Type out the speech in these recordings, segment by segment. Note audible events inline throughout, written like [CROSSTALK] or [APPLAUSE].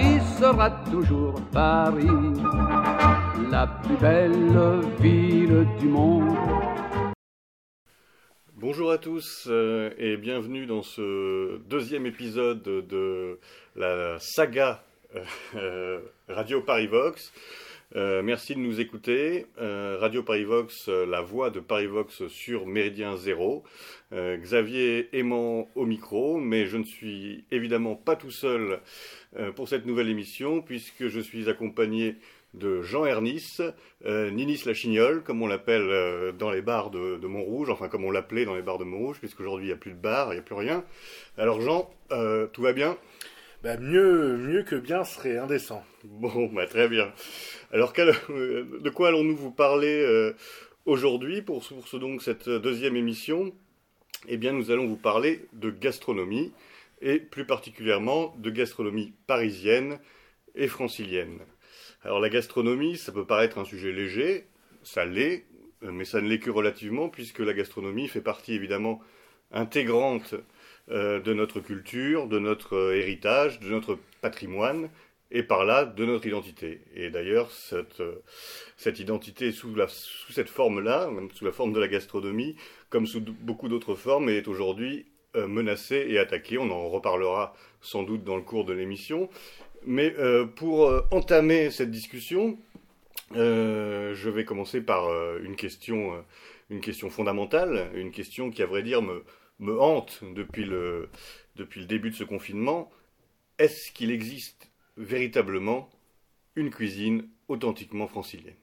Paris sera toujours Paris, la plus belle ville du monde. Bonjour à tous euh, et bienvenue dans ce deuxième épisode de la saga euh, Radio Paris Vox. Euh, merci de nous écouter. Euh, Radio Parivox, euh, la voix de Parivox sur Méridien Zéro. Xavier aimant au micro, mais je ne suis évidemment pas tout seul pour cette nouvelle émission, puisque je suis accompagné de Jean Ernis, Ninis la Chignole, comme on l'appelle dans les bars de, de, Montrouge, enfin comme on l'appelait dans les bars de Montrouge, puisqu'aujourd'hui il n'y a plus de bar, il n'y a plus rien. Alors Jean, tout va bien? Bah, mieux, mieux que bien serait indécent. Bon, bah, très bien. Alors, euh, de quoi allons-nous vous parler euh, aujourd'hui pour, ce, donc cette deuxième émission? Eh bien, nous allons vous parler de gastronomie et plus particulièrement de gastronomie parisienne et francilienne. Alors, la gastronomie, ça peut paraître un sujet léger, ça l'est, mais ça ne l'est que relativement puisque la gastronomie fait partie évidemment intégrante euh, de notre culture, de notre euh, héritage, de notre patrimoine, et par là de notre identité. Et d'ailleurs, cette, euh, identité sous cette forme-là, sous la forme de la gastronomie, comme sous beaucoup d'autres formes, est aujourd'hui menacée et attaquée. On en reparlera sans doute dans le cours de l'émission. Mais pour entamer cette discussion, je vais commencer par une question, une question fondamentale, une question qui, à vrai dire, me, me hante depuis le, depuis le début de ce confinement. Est-ce qu'il existe véritablement une cuisine authentiquement francilienne?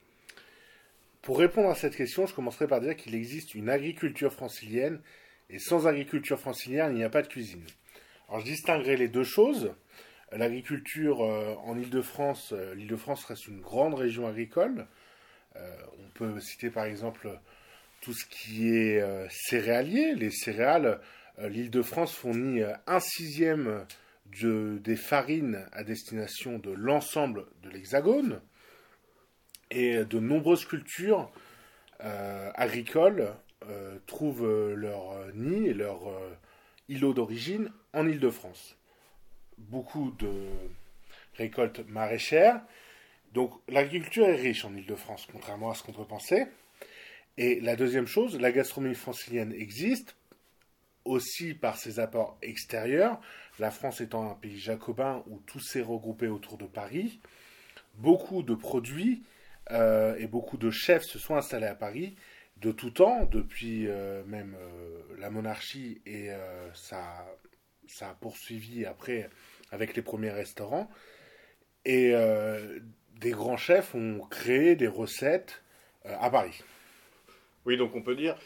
Pour répondre à cette question, je commencerai par dire qu'il existe une agriculture francilienne et sans agriculture francilienne, il n'y a pas de cuisine. Alors je distinguerai les deux choses. L'agriculture euh, en Ile-de-France, euh, l'Île-de-France reste une grande région agricole. Euh, on peut citer par exemple tout ce qui est euh, céréalier, les céréales, euh, l'Île-de-France fournit euh, un sixième des farines à destination de l'ensemble de l'Hexagone et de nombreuses cultures agricoles trouvent leur nid et leur îlot d'origine en Île-de-France. Beaucoup de récoltes maraîchères. Donc l'agriculture est riche en Île-de-France, contrairement à ce qu'on peut penser. Et la deuxième chose, la gastronomie francilienne existe aussi par ses apports extérieurs. La France étant un pays jacobin où tout s'est regroupé autour de Paris, beaucoup de produits euh, et beaucoup de chefs se sont installés à Paris de tout temps, depuis euh, même euh, la monarchie, et ça, ça a poursuivi après avec les premiers restaurants. Et des grands chefs ont créé des recettes à Paris. Oui, donc on peut dire,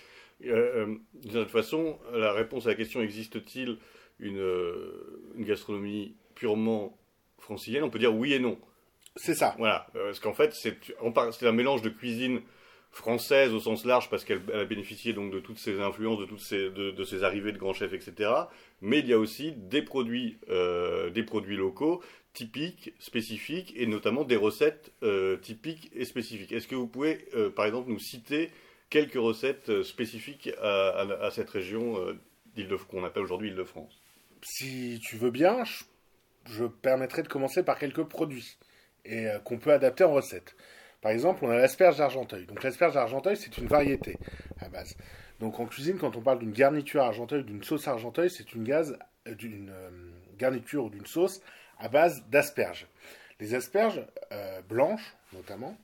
euh, euh de toute façon, la réponse à la question existe-t-il une, euh, une, gastronomie purement francilienne? On peut dire oui et non. C'est ça. Voilà, euh, parce qu'en fait, c'est un mélange de cuisine française au sens large parce qu'elle a bénéficié donc de toutes ces influences, de toutes ces, de, de ces arrivées de grands chefs, etc. Mais il y a aussi des produits, euh, des produits locaux typiques, spécifiques, et notamment des recettes euh, typiques et spécifiques. Est-ce que vous pouvez, euh, par exemple, nous citer quelques recettes euh, spécifiques à, cette région euh, qu'on appelle aujourd'hui Île-de-France. Si tu veux bien, je, permettrai de commencer par quelques produits et euh, qu'on peut adapter en recette. Par exemple, on a l'asperge d'Argenteuil. Donc l'asperge d'Argenteuil, c'est une variété à base. Donc en cuisine, quand on parle d'une garniture Argenteuil, d'une sauce Argenteuil, c'est une, d'une garniture ou d'une sauce à base d'asperges. Les asperges blanches, notamment,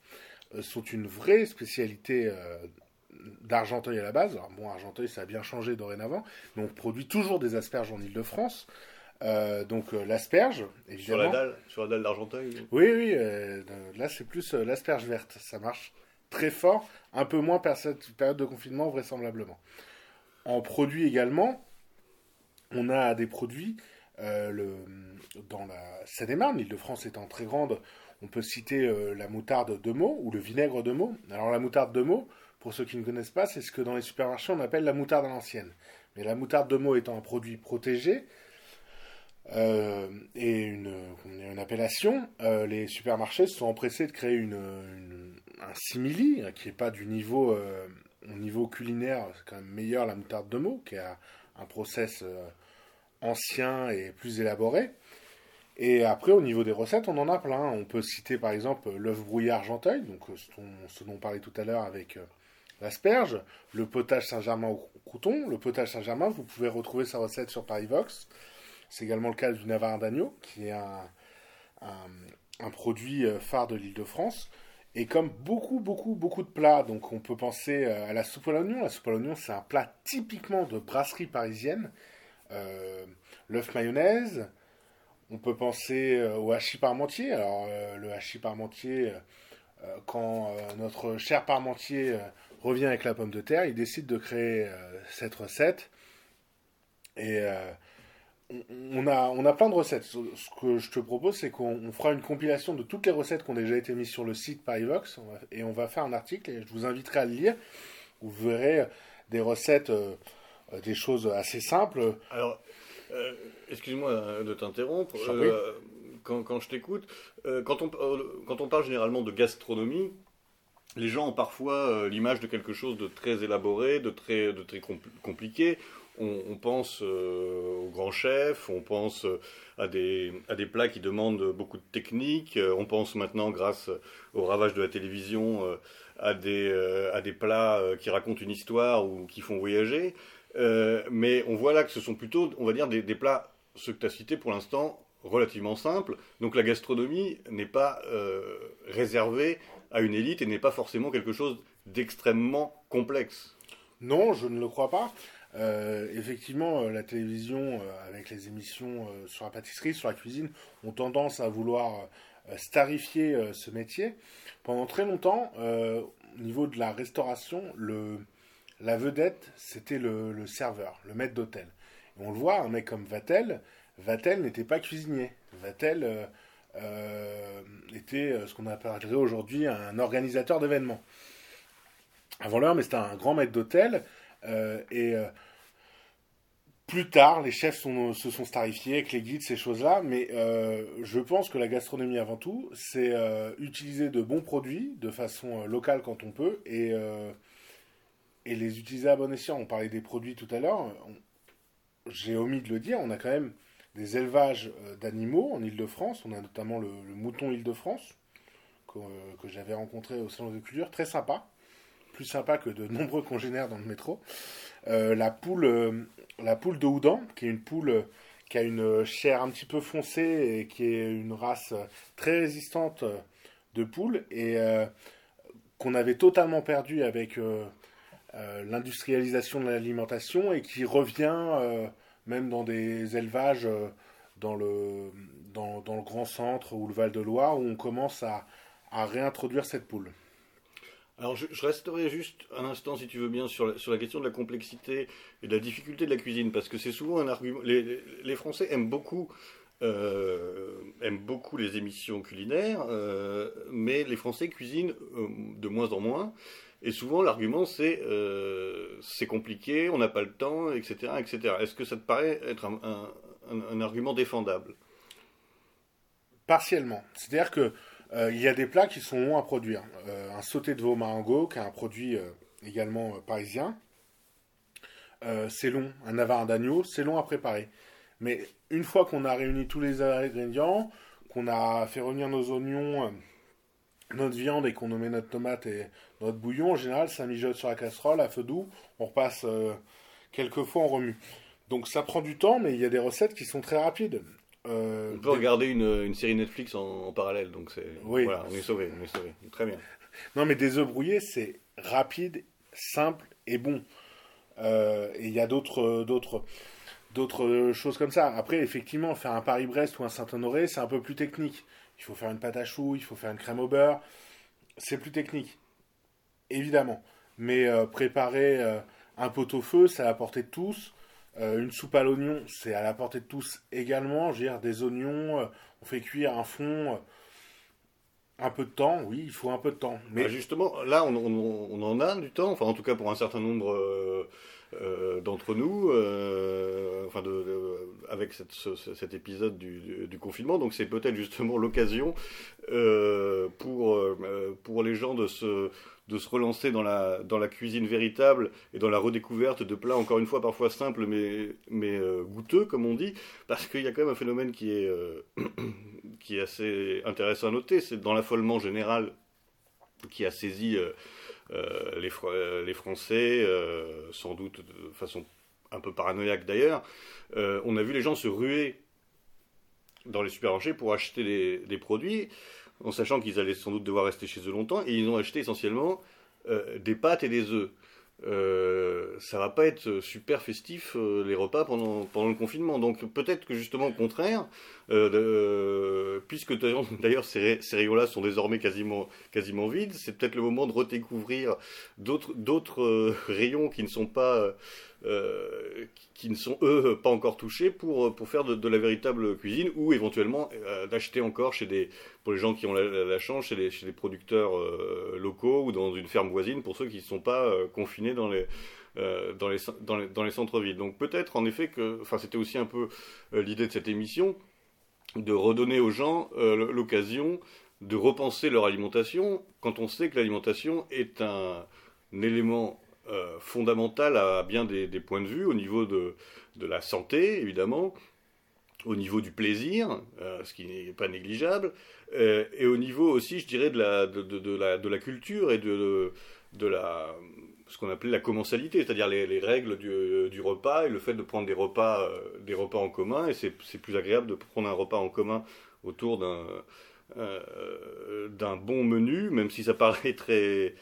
sont une vraie spécialité d'Argenteuil à la base. Alors bon, Argenteuil, ça a bien changé dorénavant, mais on produit toujours des asperges en Ile-de-France. Euh, donc euh, l'asperge, évidemment. Sur la dalle, sur la dalle d'Argenteuil. Oui, oui. Euh, là, c'est plus l'asperge verte. Ça marche très fort, un peu moins par cette période de confinement vraisemblablement. En produit également, on a des produits le, dans la Seine-et-Marne, l'Île-de-France étant très grande. On peut citer la moutarde de Meaux ou le vinaigre de Meaux. Alors la moutarde de Meaux, pour ceux qui ne connaissent pas, c'est ce que dans les supermarchés on appelle la moutarde à l'ancienne. Mais la moutarde de Meaux étant un produit protégé euh, et une, une appellation, euh, les supermarchés se sont empressés de créer une, un simili hein, qui n'est pas du niveau, euh, au niveau culinaire, c'est quand même meilleur la moutarde de Meaux, qui a un process ancien et plus élaboré. Et après, au niveau des recettes, on en a plein. On peut citer par exemple l'œuf brouillé argenteuil, donc ce dont on parlait tout à l'heure avec l'asperge, le potage Saint-Germain au crouton. Le potage Saint-Germain, vous pouvez retrouver sa recette sur Parivox. C'est également le cas du navarre d'agneau, qui est un, un, produit euh, phare de l'île de France. Et comme beaucoup, beaucoup, beaucoup de plats, donc on peut penser euh, à la soupe à l'oignon. La soupe à l'oignon, c'est un plat typiquement de brasserie parisienne. Euh, l'œuf mayonnaise. On peut penser au hachis parmentier. Alors, le hachis parmentier, quand notre cher parmentier revient avec la pomme de terre, il décide de créer cette recette. Et on a, on a plein de recettes. Ce que je te propose, c'est qu'on fera une compilation de toutes les recettes qui ont déjà été mises sur le site Parivox et on va faire un article et je vous inviterai à le lire. Vous verrez des recettes, euh, des choses assez simples. Alors, euh, excuse-moi de t'interrompre. quand, quand, je t'écoute, quand, on, quand on parle généralement de gastronomie, les gens ont parfois l'image de quelque chose de très élaboré, de très, de très compliqué on, pense euh, aux grands chefs, on pense euh, à des, à des plats qui demandent beaucoup de technique, euh, on pense maintenant, grâce au ravage de la télévision, à, des, à des plats qui racontent une histoire ou qui font voyager. mais on voit là que ce sont plutôt, on va dire, des, des plats, ceux que tu as cités pour l'instant, relativement simples. Donc la gastronomie n'est pas réservée à une élite et n'est pas forcément quelque chose d'extrêmement complexe. Non, je ne le crois pas. Euh, effectivement, euh, la télévision, euh, avec les émissions sur la pâtisserie, sur la cuisine, ont tendance à vouloir starifier ce métier. Pendant très longtemps, au niveau de la restauration, le, la vedette, c'était le, serveur, le maître d'hôtel. on le voit, un mec comme Vatel, Vatel n'était pas cuisinier. Vatel était ce qu'on appellerait aujourd'hui un organisateur d'événements. Avant l'heure, mais c'était un grand maître d'hôtel. et plus tard, les chefs se sont starifiés avec les guides, ces choses-là, mais euh, je pense que la gastronomie avant tout, c'est euh, utiliser de bons produits de façon euh, locale quand on peut et, et les utiliser à bon escient. On parlait des produits tout à l'heure, j'ai omis de le dire, on a quand même des élevages d'animaux en Ile-de-France, on a notamment le, mouton Ile-de-France que, que j'avais rencontré au Salon de Culture, très sympa, plus sympa que de nombreux congénères dans le métro. la poule la poule de Houdan, qui est une poule euh, qui a une euh, chair un petit peu foncée et qui est une race euh, très résistante de poule et qu'on avait totalement perdu avec l'industrialisation de l'alimentation et qui revient même dans des élevages dans le, dans, le Grand Centre ou le Val-de-Loire où on commence à réintroduire cette poule. Alors je, resterai juste un instant, si tu veux bien, sur la, sur la question de la complexité et de la difficulté de la cuisine, parce que c'est souvent un argument. Les, Français aiment beaucoup, euh, aiment beaucoup les émissions culinaires, euh, mais les Français cuisinent euh, de moins en moins. Et souvent l'argument c'est c'est compliqué, on n'a pas le temps, etc., etc. Est-ce que ça te paraît être un, argument défendable? Partiellement. C'est-à-dire que euh, y a des plats qui sont longs à produire. Euh, un sauté de veau marengo, qui est un produit euh, également parisien, c'est long. Un navarre d'agneau, c'est long à préparer. Mais une fois qu'on a réuni tous les ingrédients, qu'on a fait revenir nos oignons, notre viande et qu'on met notre tomate et notre bouillon, en général, ça mijote sur la casserole à feu doux. On repasse quelques fois, on remue. Donc ça prend du temps, mais il y a des recettes qui sont très rapides. Euh, on peut regarder une, série Netflix en, parallèle, donc c'est voilà, on est sauvé, on est sauvé, très bien. [LAUGHS] Non, mais des œufs brouillés, c'est rapide, simple et bon. Euh, et il y a d'autres d'autres d'autres choses comme ça. Après, effectivement, faire un Paris-Brest ou un Saint-Honoré, c'est un peu plus technique. Il faut faire une pâte à choux, il faut faire une crème au beurre. C'est plus technique, évidemment. Mais euh, préparer un pot-au-feu, c'est à la portée de tous. Euh, une soupe à l'oignon, c'est à la portée de tous également. Je des oignons, euh, on fait cuire un fond. Euh, un peu de temps, oui, il faut un peu de temps. Mais bah, justement, là, on, en a du temps, enfin en tout cas pour un certain nombre d'entre nous, enfin de, avec cet épisode du, confinement. Donc c'est peut-être justement l'occasion pour, pour les gens de se de se relancer dans la, dans la cuisine véritable et dans la redécouverte de plats, encore une fois, parfois simples mais, mais euh, goûteux, comme on dit, parce qu'il y a quand même un phénomène qui est, euh, [COUGHS] qui est assez intéressant à noter, c'est dans l'affolement général qui a saisi euh, les, les Français, sans doute de façon un peu paranoïaque d'ailleurs, on a vu les gens se ruer dans les supermarchés pour acheter des, produits en sachant qu'ils allaient sans doute devoir rester chez eux longtemps, et ils ont acheté essentiellement euh, des pâtes et des œufs. Euh, ça va pas être super festif euh, les repas pendant, le confinement. Donc peut-être que justement au contraire, euh, puisque d'ailleurs [LAUGHS] ces, rayons-là sont désormais quasiment vides, c'est peut-être le moment de redécouvrir d'autres rayons qui ne sont pas euh, qui ne sont eux pas encore touchés pour, pour faire de, la véritable cuisine ou éventuellement euh, d'acheter encore chez des, pour les gens qui ont la, chance, chez des, chez producteurs euh, locaux ou dans une ferme voisine pour ceux qui ne sont pas confinés dans les, dans les, dans les, centres-villes. Donc peut-être en effet que, enfin c'était aussi un peu l'idée de cette émission, de redonner aux gens l'occasion de repenser leur alimentation quand on sait que l'alimentation est un élément euh, fondamentale à bien des, points de vue, au niveau de, de, la santé, évidemment, au niveau du plaisir, euh, ce qui n'est pas négligeable, euh, et au niveau aussi, je dirais, de la, de, la, de la culture et de, de, la, ce qu'on appelait la commensalité, c'est-à-dire les, les, règles du, du, repas et le fait de prendre des repas, des repas en commun, et c'est plus agréable de prendre un repas en commun autour d'un d'un bon menu, même si ça [LAUGHS] paraît très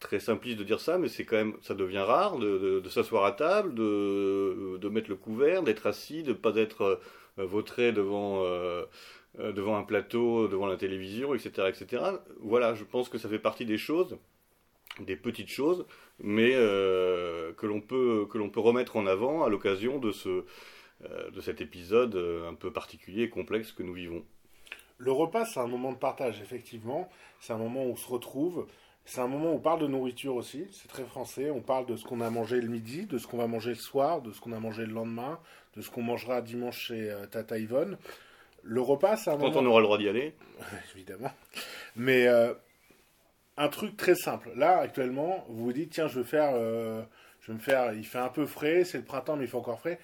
très simpliste de dire ça, mais c'est quand même, ça devient rare de, s'asseoir à table, de, de, mettre le couvert, d'être assis, de ne pas être euh, vautré devant, euh, euh, devant un plateau, devant la télévision, etc., etc. Voilà, je pense que ça fait partie des choses, des petites choses, mais que l'on peut, peut remettre en avant à l'occasion de, ce, de cet épisode un peu particulier et complexe que nous vivons. Le repas, c'est un moment de partage, effectivement. C'est un moment où on se retrouve. C'est un moment où on parle de nourriture aussi, c'est très français. On parle de ce qu'on a mangé le midi, de ce qu'on va manger le soir, de ce qu'on a mangé le lendemain, de ce qu'on mangera dimanche chez euh, Tata Yvonne. Le repas, c'est un Quand on aura le droit d'y aller. [LAUGHS] Évidemment. Mais euh, un truc très simple. Là, actuellement, vous vous dites, tiens, je vais faire. Euh, je vais me faire. Il fait un peu frais, c'est le printemps, mais il fait encore frais.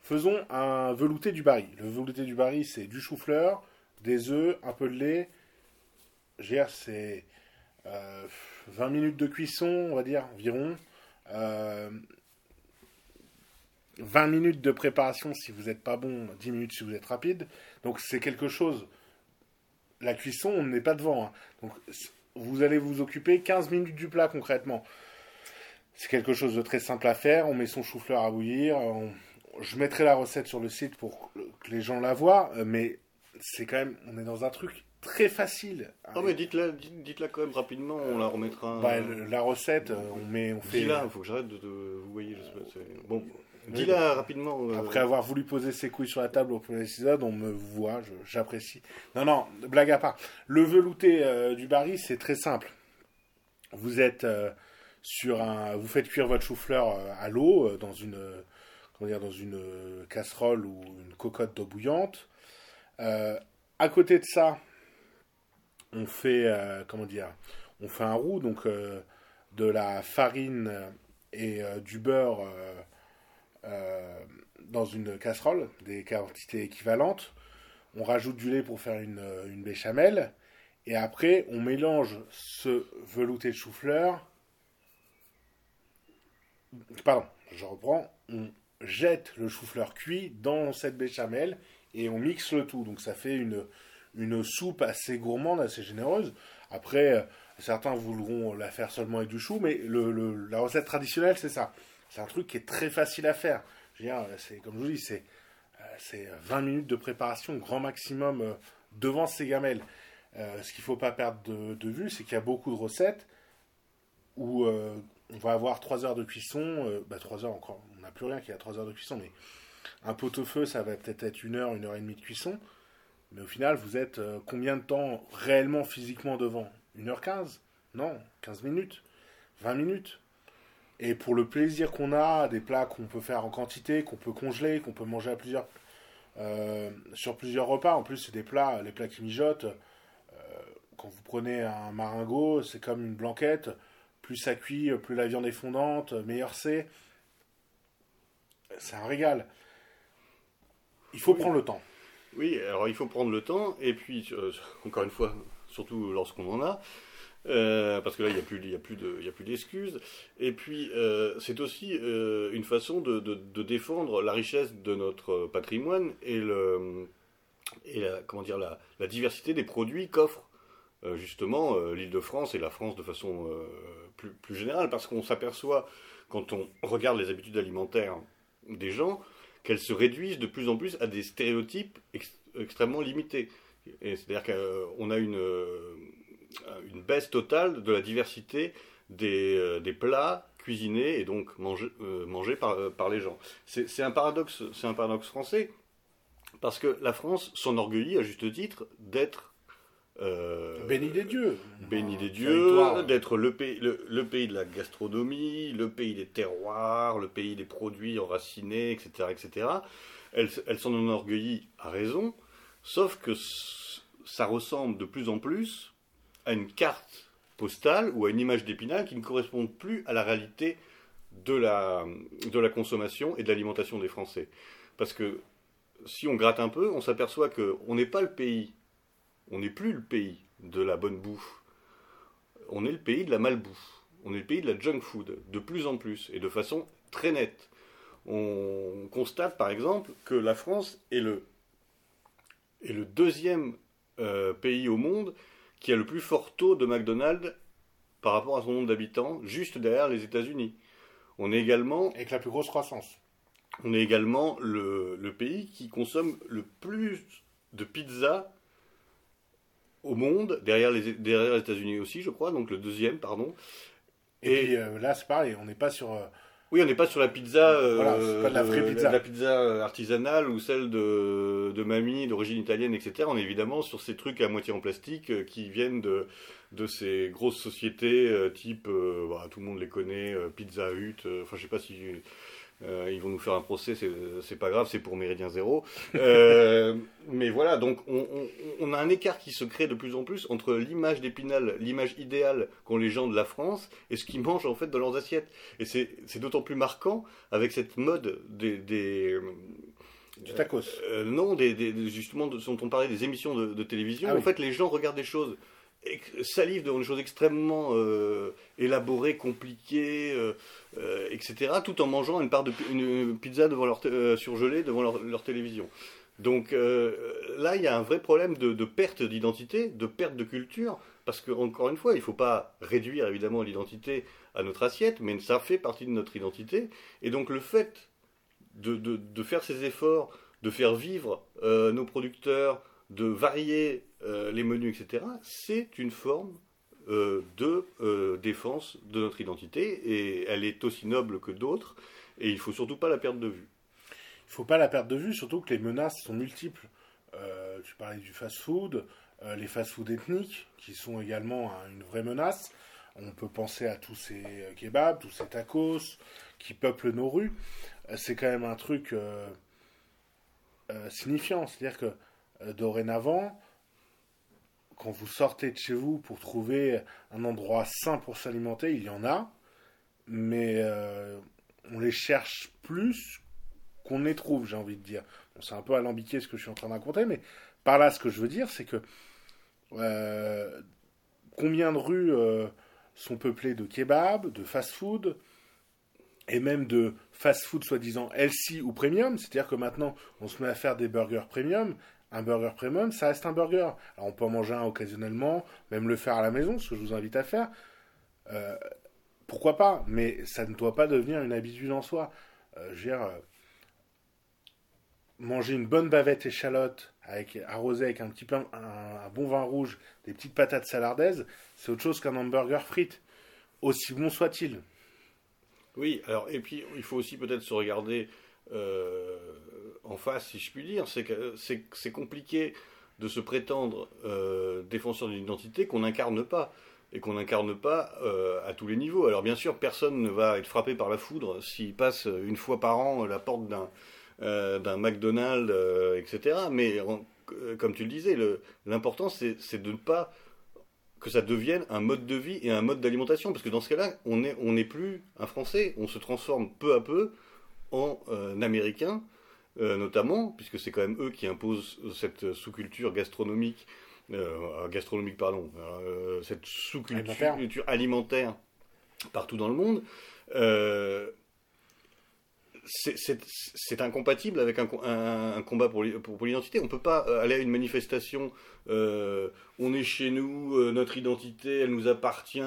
Faisons un velouté du baril. Le velouté du baril, c'est du chou-fleur, des œufs, un peu de lait. Gère, c'est 20 euh, minutes de cuisson, on va dire, environ. 20 euh, minutes de préparation si vous n'êtes pas bon, 10 minutes si vous êtes rapide. Donc c'est quelque chose. La cuisson, on n'est pas devant. Hein. Donc vous allez vous occuper 15 minutes du plat concrètement. C'est quelque chose de très simple à faire. On met son chou-fleur à bouillir. Je mettrai la recette sur le site pour que les gens la voient. Mais c'est quand même, on est dans un truc très facile. Oh mais dites-la, dites-la quand même rapidement, on la remettra. Bah, la recette, euh, on met, on fait. Dis-la, il faut que j'arrête de, vous voyez. Bon, dis-la rapidement. Euh. Après avoir voulu poser ses couilles sur la table au premier épisode, on me voit, j'apprécie. Non, non, blague à part. Le velouté euh, du baril, c'est très simple. Vous êtes sur un, vous faites cuire votre chou-fleur à l'eau dans une, comment dire, dans une casserole ou une cocotte d'eau bouillante. à côté de ça, on fait, euh, on fait un roux, donc euh, de la farine et euh, du beurre dans une casserole, des quantités équivalentes. On rajoute du lait pour faire une, une béchamel. Et après, on mélange ce velouté de chou-fleur. Pardon, je reprends. On jette le chou-fleur cuit dans cette béchamel et on mixe le tout. Donc ça fait une, une soupe assez gourmande, assez généreuse. Après, euh, certains voudront la faire seulement avec du chou, mais la recette traditionnelle, c'est ça. C'est un truc qui est très facile à faire. Je veux comme je vous dis, c'est, euh, c'est 20 minutes de préparation, grand maximum, euh, devant ces gamelles. ce qu'il ne faut pas perdre de, vue, c'est qu'il y a beaucoup de recettes où on va avoir 3 heures de cuisson, bah 3 heures encore, on n'a plus rien qui a 3 heures de cuisson, mais un pot-au-feu, ça va peut-être être une heure, une heure et demie de cuisson. Mais au final, vous êtes euh, combien de temps réellement physiquement devant? 1h15 Non, 15 minutes 20 minutes Et pour le plaisir qu'on a, des plats qu'on peut faire en quantité, qu'on peut congeler, qu'on peut manger à plusieurs, euh, sur plusieurs repas. En plus, c'est des plats, les plats qui mijotent. Euh, quand vous prenez un maringot, c'est comme une blanquette. Plus ça cuit, plus la viande est fondante, meilleur c'est. C'est un régal. Il faut prendre le temps. Oui, alors il faut prendre le temps, et puis, euh, [LAUGHS] encore une fois, surtout lorsqu'on en a, euh, parce que là, il n'y a plus, y a plus de, d'excuses. Et puis, euh, c'est aussi une façon de, défendre la richesse de notre patrimoine et la, comment dire, la, diversité des produits qu'offre justement l'Île-de-France et la France de façon plus générale, parce qu'on s'aperçoit quand on regarde les habitudes alimentaires des gens qu'elles se réduisent de plus en plus à des stéréotypes ex extrêmement limités. C'est-à-dire qu'on a une une baisse totale de la diversité des, euh, des plats cuisinés et donc mangés, euh, mangés par, euh, par les gens. C'est un un paradoxe français parce que la France s'enorgueillit à juste titre d'être euh, béni des dieux, béni des dieux, d'être le pays, le, le, pays de la gastronomie, le pays des terroirs, le pays des produits enracinés, etc., etc. Elle, elle s'en enorgueillit à raison, sauf que ça ressemble de plus en plus à une carte postale ou à une image d'épinal qui ne correspondent plus à la réalité de la, de la consommation et de l'alimentation des Français. Parce que si on gratte un peu, on s'aperçoit qu'on n'est pas le pays, on n'est plus le pays de la bonne bouffe, on est le pays de la malbouffe, on est le pays de la junk food, de plus en plus, et de façon très nette. On constate par exemple que la France est le, est le deuxième euh, pays au monde qui a le plus fort taux de McDonald's par rapport à son nombre d'habitants, juste derrière les États-Unis. On est également. Avec la plus grosse croissance. On est également le, le pays qui consomme le plus de pizza au monde, derrière les, derrière les États-Unis aussi, je crois, donc le deuxième, pardon. Et, Et puis, euh, là, c'est pareil, on n'est pas sur. Euh, oui, on n'est pas sur la pizza, euh, voilà, pas de la vraie pizza. La, pizza artisanale ou celle de, de mamie d'origine italienne, etc. On est évidemment sur ces trucs à moitié en plastique qui viennent de, de ces grosses sociétés type, bah, tout le monde les connaît, Pizza Hut, enfin je sais pas si euh, ils vont nous faire un procès, c'est pas grave, c'est pour Méridien Zéro. Euh, [LAUGHS] mais voilà, donc on, on, on, a un écart qui se crée de plus en plus entre l'image d'Épinal, l'image idéale qu'ont les gens de la France, et ce qu'ils mangent en fait dans leurs assiettes. Et c'est d'autant plus marquant avec cette mode des... des du tacos. Euh, non, des, des, justement, dont on parlait des émissions de, de télévision. Ah, en oui. fait, les gens regardent des choses salive devant des choses extrêmement euh, élaborées, compliquées, euh, euh, etc., tout en mangeant une part de pizza devant leur euh, surgelée devant leur, télévision. Donc là, il y a un vrai problème de, perte d'identité, de perte de culture, parce que encore une fois, il ne faut pas réduire évidemment l'identité à notre assiette, mais ça fait partie de notre identité. Et donc le fait de faire ces efforts, de faire vivre nos producteurs, de varier euh, les menus, etc., c'est une forme euh, de euh, défense de notre identité et elle est aussi noble que d'autres et il faut surtout pas la perdre de vue. Il faut pas la perdre de vue, surtout que les menaces sont multiples. Tu parlais du fast-food, les fast-food ethniques qui sont également une vraie menace. On peut penser à tous ces kebabs, tous ces tacos qui peuplent nos rues. C'est quand même un truc signifiant, c'est-à-dire que dorénavant, quand vous sortez de chez vous pour trouver un endroit sain pour s'alimenter, il y en a, mais euh, on les cherche plus qu'on les trouve, j'ai envie de dire. C'est un peu alambiqué ce que je suis en train de raconter, mais par là, ce que je veux dire, c'est que euh, combien de rues euh, sont peuplées de kebabs, de fast-food, et même de fast-food soi-disant healthy ou premium, c'est-à-dire que maintenant on se met à faire des burgers premium, un burger premium, ça reste un burger. Alors on peut en manger un occasionnellement, même le faire à la maison, ce que je vous invite à faire. Euh, pourquoi pas? Mais ça ne doit pas devenir une habitude en soi. Euh, je veux dire, euh, manger une bonne bavette échalote avec arrosée avec un petit pain, un, bon vin rouge, des petites patates salardaises, c'est autre chose qu'un hamburger frites, aussi bon soit-il. Oui, alors et puis il faut aussi peut-être se regarder euh, en face, si je puis dire. C'est compliqué de se prétendre euh, défenseur d'une identité qu'on n'incarne pas. et qu'on n'incarne pas euh, à tous les niveaux. Alors bien sûr, personne ne va être frappé par la foudre s'il passe une fois par an la porte d'un McDonald's, etc. Mais comme tu le disais, l'important c'est de ne pas que ça devienne un mode de vie et un mode d'alimentation, parce que dans ce cas-là, on n'est plus un Français, on se transforme peu à peu en Américain, notamment, puisque c'est quand même eux qui imposent cette sous-culture gastronomique euh, gastronomique, pardon, euh, cette sous-culture alimentaire. partout dans le monde, euh, c'est incompatible avec un, combat pour, pour, l'identité. On ne peut pas aller à une manifestation, on est chez nous, notre identité, elle nous appartient,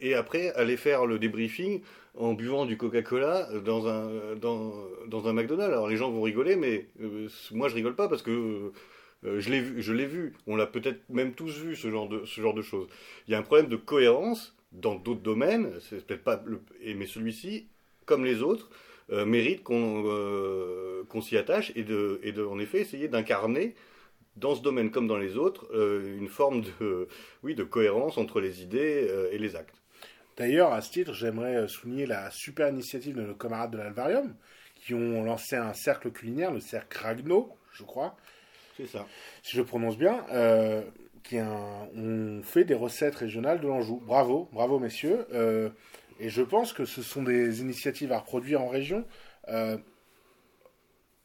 et après aller faire le débriefing en buvant du Coca-Cola dans un, dans, un McDonald's. Alors les gens vont rigoler, mais moi je rigole pas parce que euh, je l'ai vu, vu. On l'a peut-être même tous vu ce genre de ce genre de choses. Il y a un problème de cohérence dans d'autres domaines. C'est peut-être pas le, mais celui-ci, comme les autres, euh, mérite qu'on euh, qu'on s'y attache et de et de en effet essayer d'incarner dans ce domaine comme dans les autres une forme de [LAUGHS] oui de cohérence entre les idées et les actes. D'ailleurs, à ce titre, j'aimerais souligner la super initiative de nos camarades de l'Alvarium qui ont lancé un cercle culinaire, le cercle Ragno, je crois, c'est ça. Si je prononce bien, euh, qui on fait des recettes régionales de l'Anjou. Bravo, bravo messieurs. Euh, et je pense que ce sont des initiatives à reproduire en région. Euh,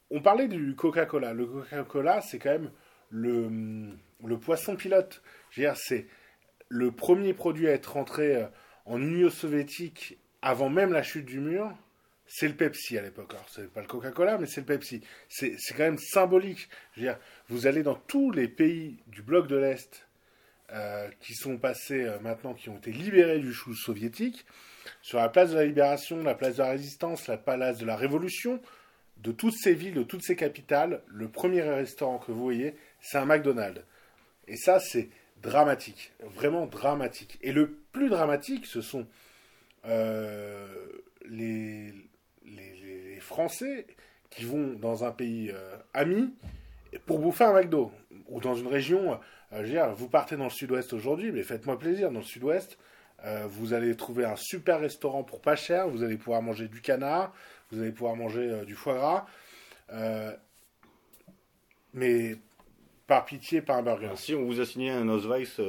on parlait du Coca-Cola. Le Coca-Cola, c'est quand même le, poisson pilote. C'est le premier produit à être rentré en Union soviétique avant même la chute du mur c'est le Pepsi à l'époque. Alors, c'est pas le Coca-Cola, mais c'est le Pepsi. C'est, quand même symbolique. Je veux dire, vous allez dans tous les pays du bloc de l'Est euh, qui sont passés euh, maintenant, qui ont été libérés du chou soviétique, sur la place de la libération, la place de la résistance, la place de la révolution, de toutes ces villes, de toutes ces capitales, le premier restaurant que vous voyez, c'est un McDonald's. Et ça, c'est dramatique, vraiment dramatique. Et le plus dramatique, ce sont euh, les, Français qui vont dans un pays euh, ami pour bouffer un McDo. Ou dans une région, euh, je veux dire, vous partez dans le sud-ouest aujourd'hui, mais faites-moi plaisir, dans le sud-ouest, euh, vous allez trouver un super restaurant pour pas cher, vous allez pouvoir manger du canard, vous allez pouvoir manger du foie gras. mais par pitié, par un burger. Si on vous a signé un Osweiss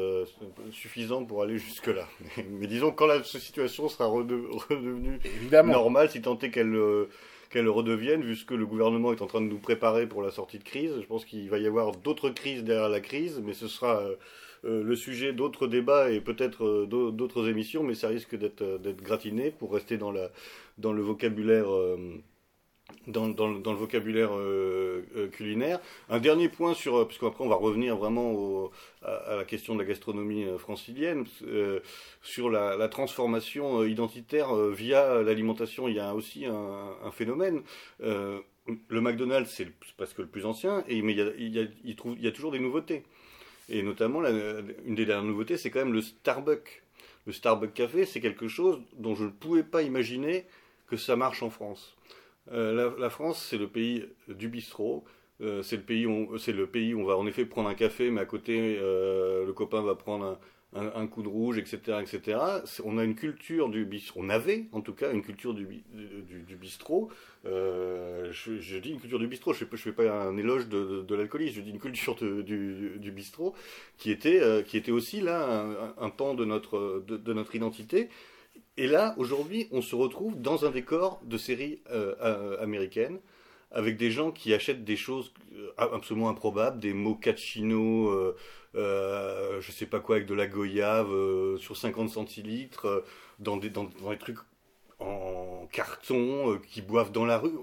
suffisant pour aller jusque-là. [LAUGHS] Mais disons, quand la situation sera redevenue normale, si tant est qu'elle qu'elle redevienne, vu ce que le gouvernement est en train de nous préparer pour la sortie de crise. Je pense qu'il va y avoir d'autres crises derrière la crise, mais ce sera euh, euh, le sujet d'autres débats et peut-être euh, d'autres émissions, mais ça risque d'être gratiné pour rester dans, le vocabulaire euh, euh, culinaire. Un dernier point sur, euh, on va revenir vraiment à, la question de la gastronomie francilienne, sur la, transformation identitaire via l'alimentation. Il y a aussi un, phénomène. le McDonald's, c'est parce que le plus ancien, et, mais il y a toujours des nouveautés. Et notamment, une des dernières nouveautés, c'est quand même le Starbucks. Le Starbucks Café, c'est quelque chose dont je ne pouvais pas imaginer que ça marche en France. Euh, la, France, c'est le pays du bistrot. Euh, c'est le pays où on va en effet prendre un café, mais à côté euh, le copain va prendre un, coup de rouge, etc., etc. On a une culture du bistrot. On avait en tout cas une culture du, bistrot. Je, dis une culture du bistrot. Je ne fais, pas un éloge de, de, l'alcoolisme. Je dis une culture du, bistrot qui était qui était aussi là un, pan de notre de notre identité et là, aujourd'hui, on se retrouve dans un décor de série euh, euh, américaine, avec des gens qui achètent des choses euh, absolument improbables, des mochaccino, euh, je sais pas quoi, avec de la goyave sur 50 centilitres, des, dans, des trucs en carton, qui boivent dans la rue.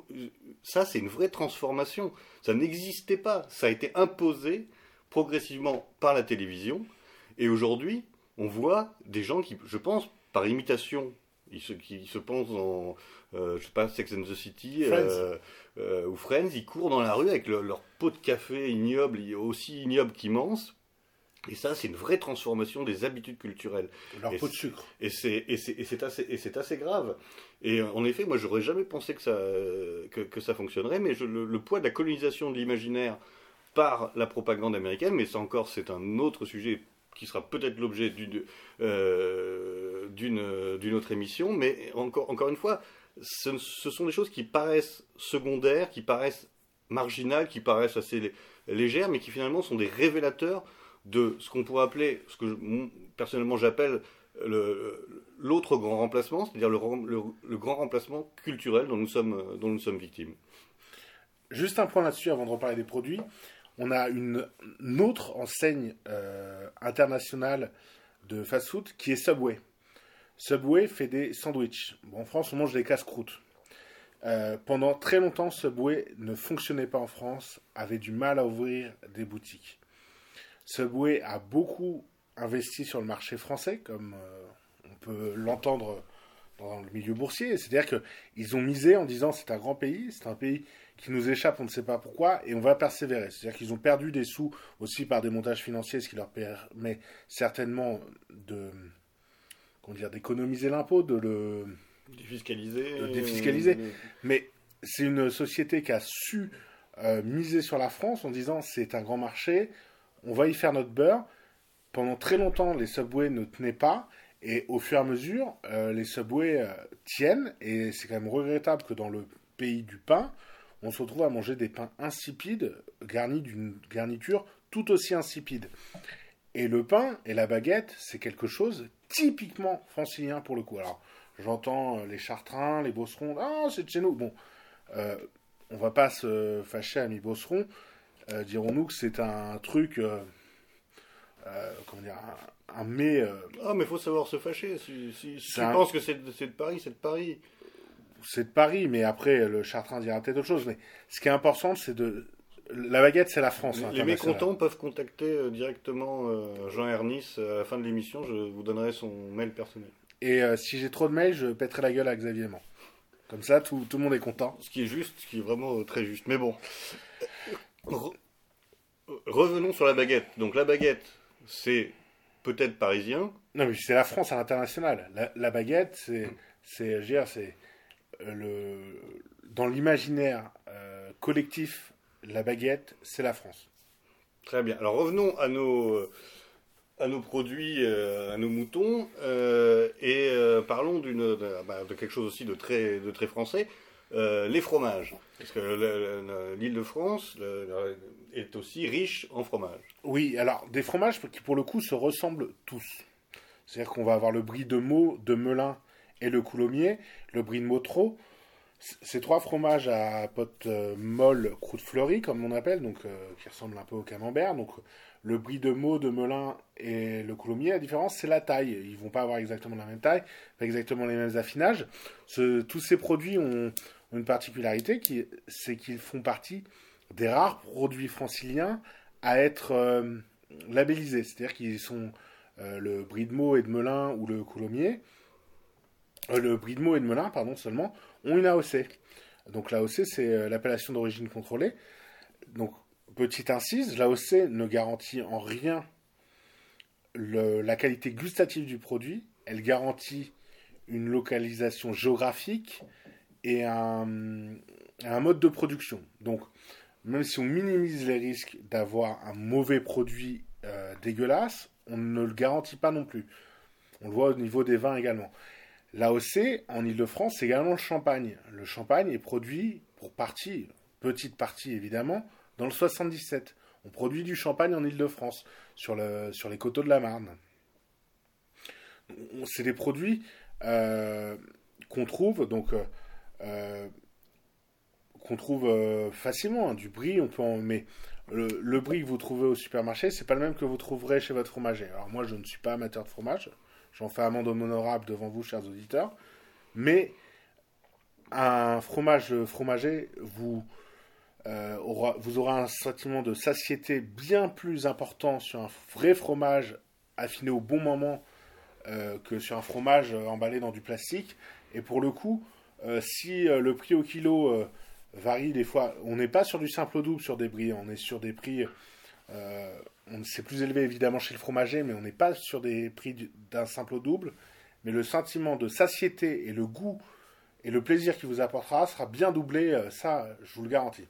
Ça, c'est une vraie transformation. Ça n'existait pas. Ça a été imposé progressivement par la télévision. Et aujourd'hui, on voit des gens qui, je pense, par imitation, ils se, pensent en, euh, je sais pas, Sex and the City euh, euh, ou Friends, ils courent dans la rue avec leur pot de café ignoble, aussi ignoble qu'immense. Et ça, c'est une vraie transformation des habitudes culturelles. Leur pot de sucre. Et c'est, et c'est, assez, et c'est assez grave. Et en effet, moi, j'aurais jamais pensé que ça, que, que ça fonctionnerait, mais je, le, poids de la colonisation de l'imaginaire par la propagande américaine, mais ça encore, c'est un autre sujet qui sera peut-être l'objet d'une euh, autre émission, mais encore, encore une fois, ce, sont des choses qui paraissent secondaires, qui paraissent marginales, qui paraissent assez lé- légères, mais qui finalement sont des révélateurs de ce qu'on pourrait appeler, ce que je- personnellement j'appelle le- l'autre grand remplacement, c'est-à-dire le- le grand remplacement culturel dont nous sommes, dont nous sommes victimes. Juste un point là-dessus avant de reparler des produits. On a une, autre enseigne euh, internationale de fast-food qui est Subway. Subway fait des sandwichs. En France, on mange des casse-croûtes. Euh, pendant très longtemps, Subway ne fonctionnait pas en France, avait du mal à ouvrir des boutiques. Subway a beaucoup investi sur le marché français, comme euh, on peut l'entendre dans le milieu boursier. C'est-à-dire qu'ils ont misé en disant c'est un grand pays, c'est un pays qui nous échappe, on ne sait pas pourquoi, et on va persévérer. C'est-à-dire qu'ils ont perdu des sous aussi par des montages financiers, ce qui leur permet certainement de comment dire d'économiser l'impôt, de le Défiscaliser. De défiscaliser. mais c'est une société qui a su euh, miser sur la France en disant c'est un grand marché, on va y faire notre beurre. Pendant très longtemps, les subways ne tenaient pas, et au fur et à mesure, euh, les subways euh, tiennent, et c'est quand même regrettable que dans le pays du pain, on se retrouve à manger des pains insipides garnis d'une garniture tout aussi insipide. Et le pain et la baguette, c'est quelque chose typiquement francilien pour le coup. Alors, j'entends euh, les chartrains, les bosserons, ah, c'est de chez nous. Bon, euh, on va pas se fâcher, amis bosserons, euh, dirons-nous que c'est un truc, euh, comment dire, un, un mets. Ah, mais il faut savoir se fâcher. Si, si, si tu un- penses que c'est de, c'est de Paris, c'est de Paris. C'est de Paris, mais après, le chartrain dira peut-être autre chose. Mais ce qui est important, c'est de. La baguette, c'est la France. Les- mécontents peuvent contacter euh, directement euh, Jean Ernis euh, à la fin de l'émission. Je vous donnerai son mail personnel. Et euh, si j'ai trop de mails, je pèterai la gueule à Xavier Mans. Comme ça, tout, tout le monde est content. Ce qui est juste, ce qui est vraiment très juste. Mais bon. Re- Revenons sur la baguette. Donc la baguette, c'est peut-être parisien. Non, mais c'est la France à l'international. La, la baguette, c'est, c'est, le, dans l'imaginaire euh, collectif, la baguette, c'est la France. Très bien. Alors revenons à nos, euh, à nos produits, euh, à nos moutons, euh, et euh, parlons d'une, de, bah, de quelque chose aussi de très, de très français, euh, les fromages. Parce que le- le- le- l'Île-de-France le- le- est aussi riche en fromage. Oui, alors des fromages qui pour le coup se ressemblent tous. C'est-à-dire qu'on va avoir le brie de Meaux, de Melun et le coulommiers, le brie de Motreau. C- Ces trois fromages à pâte euh, molle, croûte fleurie, comme on appelle, donc euh, qui ressemblent un peu au camembert. Donc le brie de Meaux, de Melun et le coulommiers, la différence c'est la taille. Ils vont pas avoir exactement la même taille, pas exactement les mêmes affinages. Tous ces produits ont, une particularité, qui, c'est qu'ils font partie des rares produits franciliens à être euh, labellisés. C'est-à-dire qu'ils sont le brie de Meaux et de Melun ou le coulommiers. Euh, le brie de Meaux et de Melun, pardon, seulement, ont une AOC. Donc l'AOC, c'est euh, l'appellation d'origine contrôlée. Donc, petite incise, l'AOC ne garantit en rien la qualité gustative du produit. Elle garantit une localisation géographique et un, un mode de production. Donc, même si on minimise les risques d'avoir un mauvais produit euh, dégueulasse, on ne le garantit pas non plus. On le voit au niveau des vins également. L'AOC, en Ile-de-France, c'est également le champagne. Le champagne est produit, pour partie, petite partie évidemment, dans le 77. On produit du champagne en Ile-de-France, sur, le, sur les coteaux de la Marne. C'est des produits euh, qu'on trouve, donc, euh, euh, qu'on trouve facilement. hein. Du brie, on peut en. Mais le, le brie que vous trouvez au supermarché, c'est pas le même que vous trouverez chez votre fromager. Alors, moi, je ne suis pas amateur de fromage. J'en fais amende honorable devant vous, chers auditeurs. Mais un fromage fromager vous, euh, aura, vous aurez un sentiment de satiété bien plus important sur un vrai fromage affiné au bon moment euh, que sur un fromage euh, emballé dans du plastique. Et pour le coup, si le prix au kilo varie des fois, on n'est pas sur du simple double sur des bris, on est sur des prix, c'est plus élevé évidemment chez le fromager, mais on n'est pas sur des prix du- d'un simple au double. Mais le sentiment de satiété et le goût et le plaisir qu'il vous apportera sera bien doublé, euh, ça, je vous le garantis.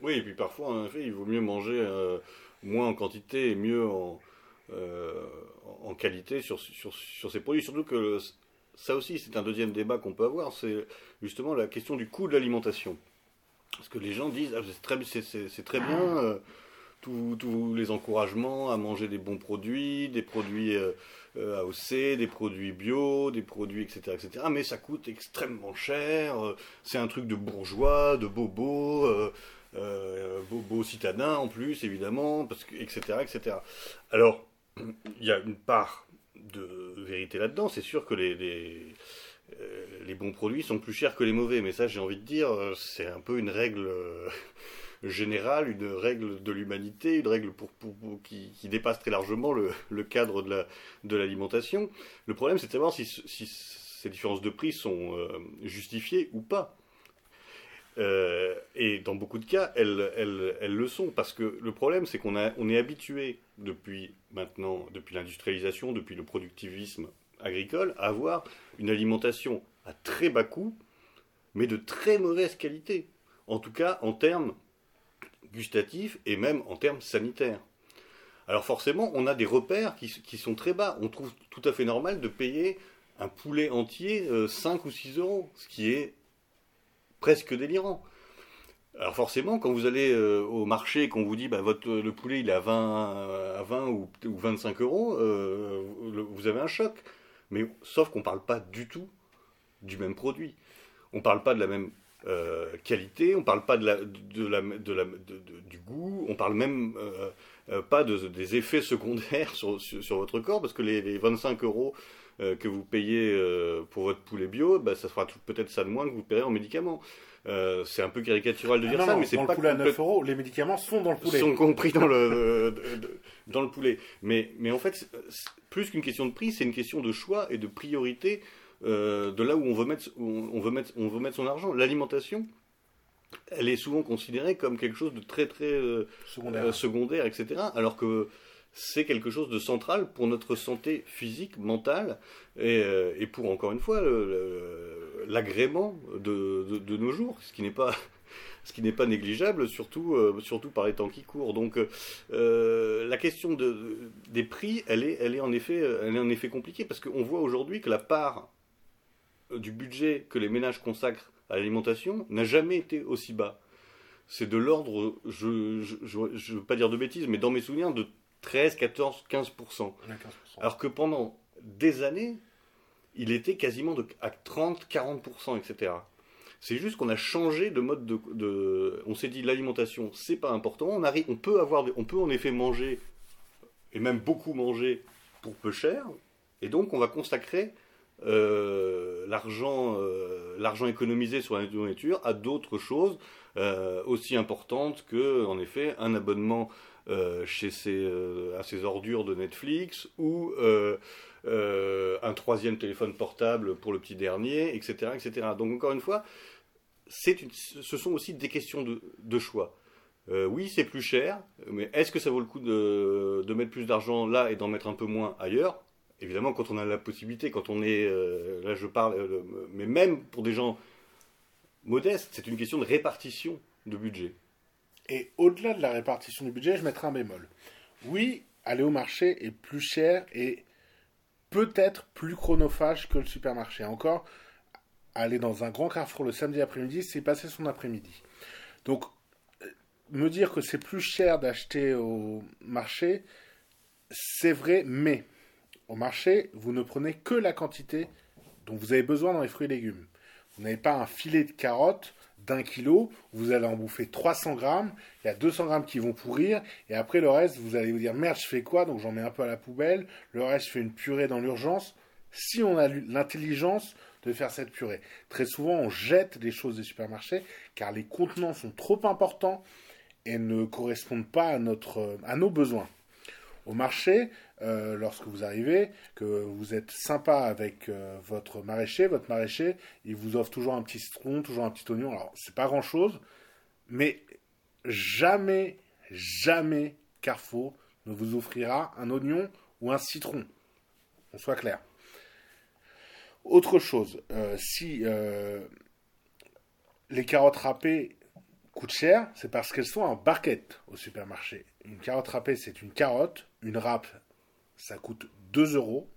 Oui, et puis parfois, en effet, il vaut mieux manger euh, moins en quantité et mieux en, en qualité sur, ces produits. Surtout que ça aussi, c'est un deuxième débat qu'on peut avoir, c'est justement la question du coût de l'alimentation. Parce que les gens disent, ah, c'est très, très, bien, tous les encouragements à manger des bons produits, des produits euh, AOC, des produits bio, des produits, etc., etc. Mais ça coûte extrêmement cher. Euh, c'est un truc de bourgeois, de bobo, euh, euh bobo citadin en plus, évidemment, parce que, etc., etc. Alors, il y a une part de vérité là-dedans. C'est sûr que les, les, bons produits sont plus chers que les mauvais, mais ça, j'ai envie de dire, c'est un peu une règle générale, une règle de l'humanité, une règle qui, dépasse très largement le, cadre de l'alimentation. le problème, c'est de savoir si, ces différences de prix sont euh, justifiées ou pas. Euh, et dans beaucoup de cas, elles, le sont, parce que le problème, c'est qu'on on est habitué depuis maintenant, depuis l'industrialisation, depuis le productivisme agricole, à avoir une alimentation à très bas coût, mais de très mauvaise qualité. En tout cas, en termes gustatif et même en termes sanitaires. Alors forcément, on a des repères qui, sont très bas. On trouve tout à fait normal de payer un poulet entier 5 euh, ou 6 euros, ce qui est presque délirant. Alors forcément, quand vous allez euh, au marché et qu'on vous dit bah, votre, le poulet il est à 20, à 20 ou, 25 euros, euh, vous avez un choc. Mais sauf qu'on ne parle pas du tout du même produit. On ne parle pas de la même euh, qualité, on ne parle pas de la, de la, de la, du goût, on parle même euh, euh, pas des effets secondaires [LAUGHS] sur, sur, votre corps, parce que les, 25 euros que vous payez pour votre poulet bio, bah, ça sera peut-être ça de moins que vous paierez en médicaments. c'est un peu caricatural de ah dire ça, mais c'est pas le poulet à 9 euros, les médicaments sont dans le poulet. Sont compris dans le, [LAUGHS] dans le poulet. Mais, mais en fait, plus qu'une question de prix, c'est une question de choix et de priorité euh, de là où on veut mettre, on veut mettre, on veut mettre son argent. L'alimentation, elle est souvent considérée comme quelque chose de très très euh, euh, secondaire. etc. Alors que c'est quelque chose de central pour notre santé physique, mentale, et, pour encore une fois l'agrément de, de, nos jours, ce qui n'est pas [LAUGHS] ce qui n'est pas négligeable, surtout, surtout par les temps qui courent. Donc la question de, des prix, elle est, elle, est en effet, elle est en effet compliquée, parce qu'on voit aujourd'hui que la part du budget que les ménages consacrent à l'alimentation n'a jamais été aussi bas. C'est de l'ordre, je ne veux pas dire de bêtises, mais dans mes souvenirs, de 13, 14, 15%. Alors que pendant des années, il était quasiment de, à 30, 40%, etc. C'est juste qu'on a changé de mode de. on s'est dit l'alimentation, c'est pas important. On, arrive, on, peut avoir, on peut en effet manger, et même beaucoup manger pour peu cher. Et donc, on va consacrer euh, l'argent, euh, l'argent économisé sur la nourriture à d'autres choses euh, aussi importantes que, en effet, un abonnement chez ces, à ces ordures de Netflix ou un troisième téléphone portable pour le petit dernier, etc. etc. Donc, encore une fois, ce sont aussi des questions de, choix. oui, c'est plus cher, mais est-ce que ça vaut le coup de mettre plus d'argent là et d'en mettre un peu moins ailleurs? Évidemment, quand on a la possibilité, quand on est, euh, là je parle, euh, mais même pour des gens modestes, c'est une question de répartition de budget. Et au-delà de la répartition du budget, je mettrai un bémol. Oui, aller au marché est plus cher et peut-être plus chronophage que le supermarché. Encore, aller dans un grand carrefour le samedi après-midi, c'est passer son après-midi. Donc, euh, me dire que c'est plus cher d'acheter au marché, c'est vrai, mais au marché, vous ne prenez que la quantité dont vous avez besoin dans les fruits et légumes. Vous n'avez pas un filet de carottes d'un kilo, vous allez en bouffer 300 grammes, il y a 200 grammes qui vont pourrir, et après le reste, vous allez vous dire merde, je fais quoi? Donc j'en mets un peu à la poubelle, le reste, je fais une purée dans l'urgence. Si on a l'intelligence de faire cette purée. Très souvent, on jette des choses des supermarchés car les contenants sont trop importants et ne correspondent pas à, nos besoins. Au marché, euh, lorsque vous arrivez, que vous êtes sympa avec euh, votre maraîcher, votre maraîcher, il vous offre toujours un petit citron, toujours un petit oignon. Alors, c'est pas grand chose, mais jamais, jamais Carrefour ne vous offrira un oignon ou un citron. On soit clair. Autre chose, euh, si les carottes râpées coûtent cher, c'est parce qu'elles sont en barquette au supermarché. Une carotte râpée, c'est une carotte, une râpe, ça coûte 2 euros.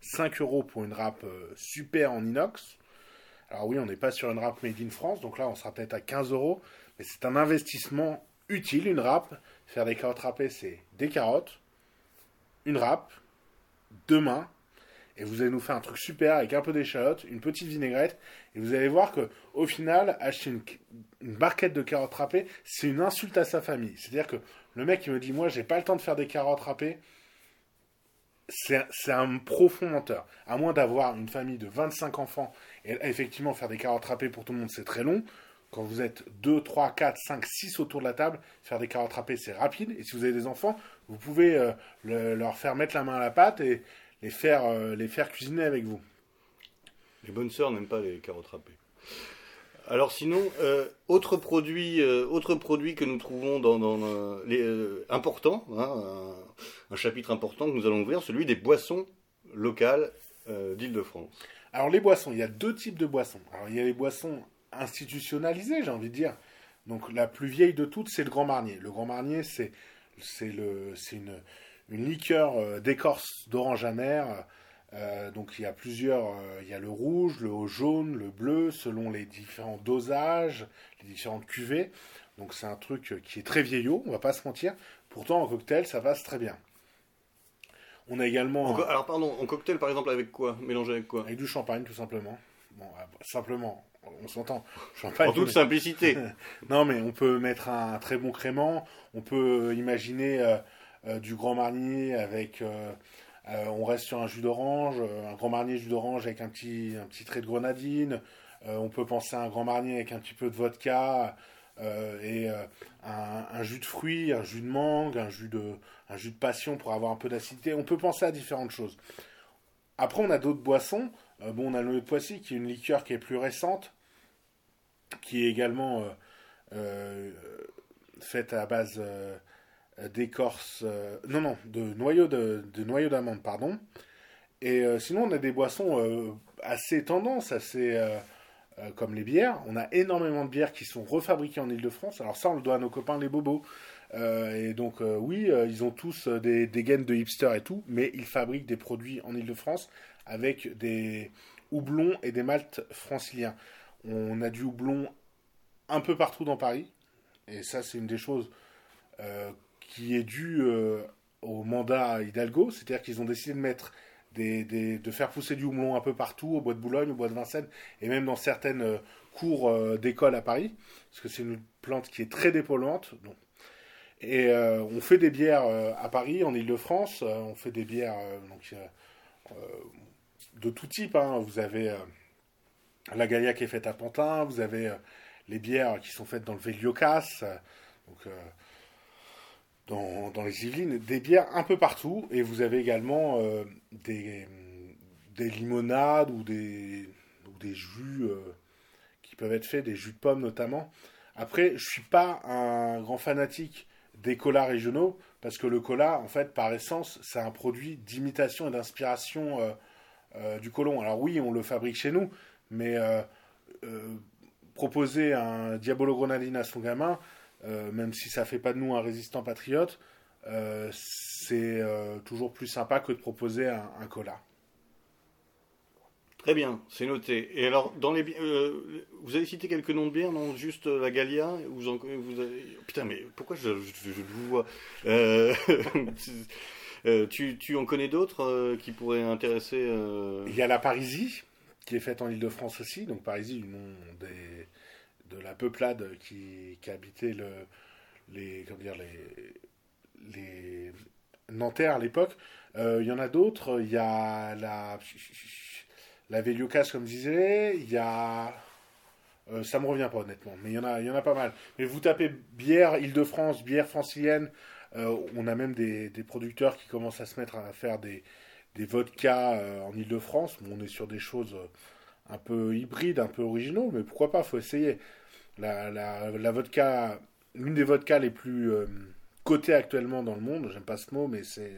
5 euros pour une râpe euh, super en inox. Alors oui, on n'est pas sur une râpe made in France, donc là on sera peut-être à 15 euros, mais c'est un investissement utile, une râpe. Faire des carottes râpées, c'est des carottes, une râpe, deux mains, et vous allez nous faire un truc super avec un peu d'échalote, une petite vinaigrette, et vous allez voir que au final, acheter une, barquette de carottes râpées, c'est une insulte à sa famille. C'est-à-dire que le mec qui me dit, moi, j'ai pas le temps de faire des carottes râpées, c'est un profond menteur. À moins d'avoir une famille de 25 enfants, et effectivement, faire des carottes râpées pour tout le monde, c'est très long. Quand vous êtes 2, 3, 4, 5, 6 autour de la table, faire des carottes râpées, c'est rapide. Et si vous avez des enfants, vous pouvez euh, le, leur faire mettre la main à la pâte et les faire, euh, les faire cuisiner avec vous. Les bonnes sœurs n'aiment pas les carottes râpées. Alors sinon, euh, autre produit, euh, autre produit que nous trouvons dans, dans euh, les important, hein, un, un chapitre important que nous allons ouvrir, celui des boissons locales d'Île-de-France. Alors les boissons, il y a deux types de boissons. Alors il y a les boissons institutionnalisées, j'ai envie de dire. Donc la plus vieille de toutes, c'est le Grand Marnier. Le Grand Marnier, c'est c'est le c'est une une liqueur euh, d'écorce d'orange amère. Euh, donc il y a plusieurs, euh, il y a le rouge, le jaune, le bleu, selon les différents dosages, les différentes cuvées. Donc c'est un truc euh, qui est très vieillot, on va pas se mentir. Pourtant en cocktail, ça passe très bien. On a également En alors pardon, en cocktail par exemple avec quoi? Mélangé avec quoi? Avec du champagne tout simplement. Bon, ah, bah, simplement, on s'entend. [LAUGHS] Champagne. En toute simplicité. [LAUGHS] Non, mais on peut mettre un, très bon crément. On peut imaginer euh, du Grand Marnier avec. euh, euh, on reste sur un jus d'orange, euh, un Grand Marnier jus d'orange avec un petit, un trait de grenadine. Euh, on peut penser à un Grand Marnier avec un petit peu de vodka euh, et euh, un, jus de fruits, un jus de mangue, un jus de, passion pour avoir un peu d'acidité. On peut penser à différentes choses. Après, on a d'autres boissons. Euh, bon, on a le de Poissy qui est une liqueur qui est plus récente, qui est également euh, euh, faite à base euh, d'écorce, euh, non non, de noyaux de, d'amande, pardon. Et euh, sinon, on a des boissons euh, assez tendances, assez euh, euh, comme les bières. On a énormément de bières qui sont refabriquées en Ile-de-France. Alors ça, on le doit à nos copains les bobos. Euh, et donc euh, oui, euh, ils ont tous euh, des, gaines de hipsters et tout, mais ils fabriquent des produits en Ile-de-France avec des houblons et des maltes franciliens. On a du houblon un peu partout dans Paris, et ça c'est une des choses euh, qui est due euh, au mandat Hidalgo, c'est-à-dire qu'ils ont décidé de mettre des, de faire pousser du houblon un peu partout, au bois de Boulogne, au bois de Vincennes, et même dans certaines euh, cours euh, d'école à Paris, parce que c'est une plante qui est très dépolluante. Donc. Et on fait des bières à Paris, en Ile-de-France, on fait des bières donc, de tout type. hein. Vous avez la Galia qui est faite à Pantin, vous avez les bières qui sont faites dans le Véliocas, donc, dans, les Yvelines, des bières un peu partout, et vous avez également euh, des, des limonades ou des, jus euh, qui peuvent être faits, des jus de pommes notamment. Après, je suis pas un grand fanatique des colas régionaux, parce que le cola, en fait, par essence, c'est un produit d'imitation et d'inspiration euh, du colon. Alors oui, on le fabrique chez nous, mais proposer un Diabolo Grenadine à son gamin, même si ça fait pas de nous un résistant patriote, euh, c'est euh, toujours plus sympa que de proposer un, un cola. Très bien, c'est noté. Et alors, dans les euh, vous avez cité quelques noms de bières, non Juste euh, la Gallia vous en, vous avez... Putain, mais pourquoi je, je, je vous vois Euh, [LAUGHS] euh, tu, tu en connais d'autres euh, qui pourraient intéresser euh, Il y a la Parisie, qui est faite en Ile-de-France aussi. Donc Parisie, du nom des, de la peuplade qui, habitait le, les, comment dire, les, les Nanterre à l'époque. Euh, il y en a d'autres. Il y a la, la Véliocas, comme je disais. Il y a... Euh, ça me revient pas honnêtement, mais il y en a, y en a pas mal. Mais vous tapez bière Île-de-France, bière francilienne, euh, on a même des, producteurs qui commencent à se mettre à faire des, des vodkas en Ile-de-France. Bon, on est sur des choses un peu hybrides, un peu originaux, mais pourquoi pas, faut essayer. La, vodka, l'une des vodkas les plus euh, cotées actuellement dans le monde, j'aime pas ce mot, mais c'est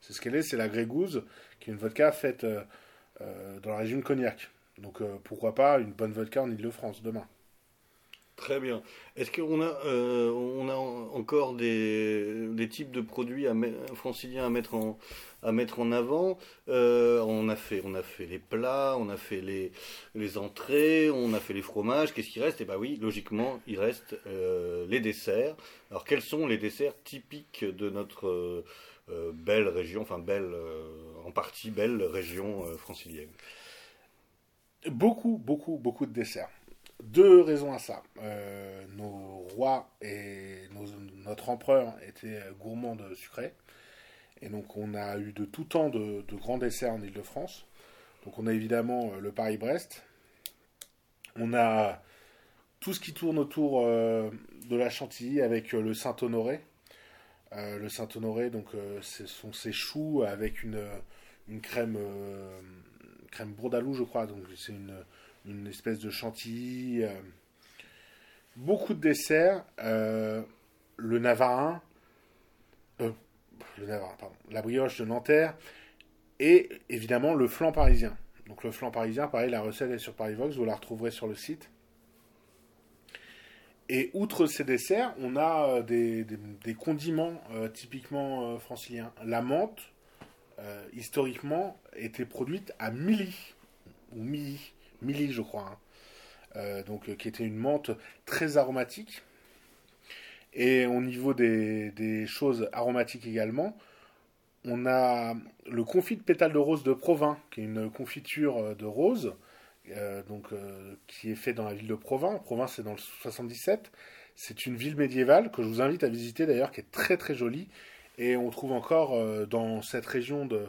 ce qu'elle est, c'est la Grey Goose, qui est une vodka faite euh, euh, dans la région de Cognac. Donc pourquoi pas une bonne vodka en Ile-de-France demain. Très bien. Est-ce qu'on a, euh, on a encore des, types de produits franciliens à mettre en, avant? Euh, on, a fait, les plats, on a fait les, les entrées, on a fait les fromages. Qu'est-ce qui reste? Eh bien oui, logiquement, il reste euh, les desserts. Alors quels sont les desserts typiques de notre belle région, enfin belle, en partie belle région francilienne? Beaucoup, beaucoup, beaucoup de desserts. Deux raisons à ça. Euh, nos rois et notre empereur étaient gourmands de sucré. Et donc on a eu de tout temps de, grands desserts en Ile-de-France. Donc on a évidemment euh, le Paris-Brest. On a tout ce qui tourne autour euh, de la Chantilly avec le Saint-Honoré. le Saint-Honoré, donc ce sont ces choux avec une, crème, crème bourdalou, je crois. Donc c'est une une espèce de chantilly. Euh, beaucoup de desserts. Euh, le navarin. Euh, le navarin, pardon. La brioche de Nanterre. Et évidemment le flan parisien. Donc le flan parisien, pareil, la recette est sur Parivox, vous la retrouverez sur le site. Et outre ces desserts, on a des, condiments typiquement franciliens. La menthe, historiquement, était produite à Milly, ou Milly. Milly, je crois, hein. euh, donc, euh, qui était une menthe très aromatique. Et au niveau des, choses aromatiques également, on a le confit de pétales de rose de Provins, qui est une confiture euh, de rose, donc, qui est fait dans la ville de Provins. Provins, c'est dans le 77. C'est une ville médiévale que je vous invite à visiter d'ailleurs, qui est très très jolie. Et on trouve encore dans cette région de,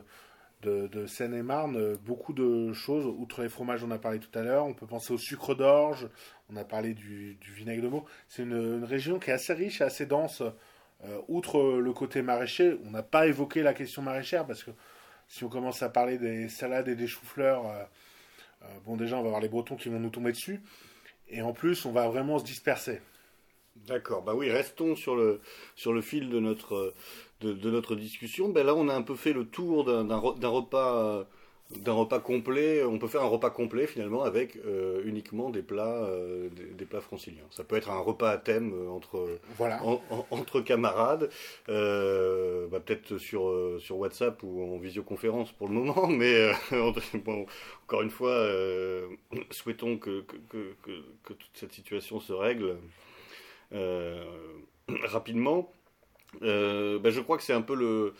de, Seine-et-Marne, beaucoup de choses. Outre les fromages, on a parlé tout à l'heure. On peut penser au sucre d'orge. On a parlé du, vinaigre de Meaux. C'est une, région qui est assez riche et assez dense. Euh, outre le côté maraîcher, on n'a pas évoqué la question maraîchère parce que si on commence à parler des salades et des choux-fleurs, euh, euh, bon, déjà, on va avoir les Bretons qui vont nous tomber dessus. Et en plus, on va vraiment se disperser. D'accord, bah oui, restons sur le, sur le fil de notre, de, notre discussion. Ben là, on a un peu fait le tour d'un repas d'un repas complet. On peut faire un repas complet finalement avec euh, uniquement des plats, euh, des, plats franciliens. Ça peut être un repas à thème euh, entre, entre camarades, bah, peut-être sur, sur WhatsApp ou en visioconférence pour le moment, [LAUGHS] mais encore une fois, [COUGHS] souhaitons que, que, que, toute cette situation se règle [COUGHS] rapidement. Euh, ben je crois que c'est un peu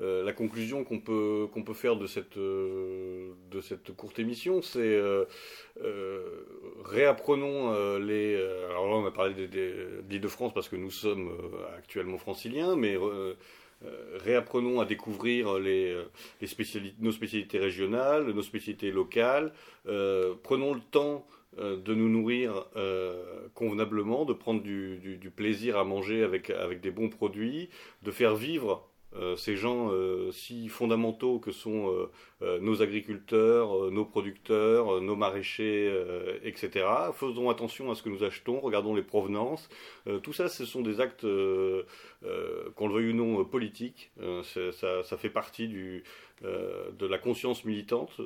euh, la conclusion qu'on peut, qu'on peut faire de cette, euh, de cette courte émission. C'est réapprenons les. alors là, on a parlé d'Île-de-France parce que nous sommes actuellement franciliens, mais. réapprenons à découvrir nos spécialités régionales, nos spécialités locales. prenons le temps de nous nourrir euh, convenablement, de prendre du, du, plaisir à manger avec, avec des bons produits, de faire vivre euh, ces gens si fondamentaux que sont nos agriculteurs, nos producteurs, nos maraîchers, etc. Faisons attention à ce que nous achetons, regardons les provenances. tout ça, ce sont des actes, qu'on le veuille ou non, politiques. Ça, fait partie euh, de la conscience militante,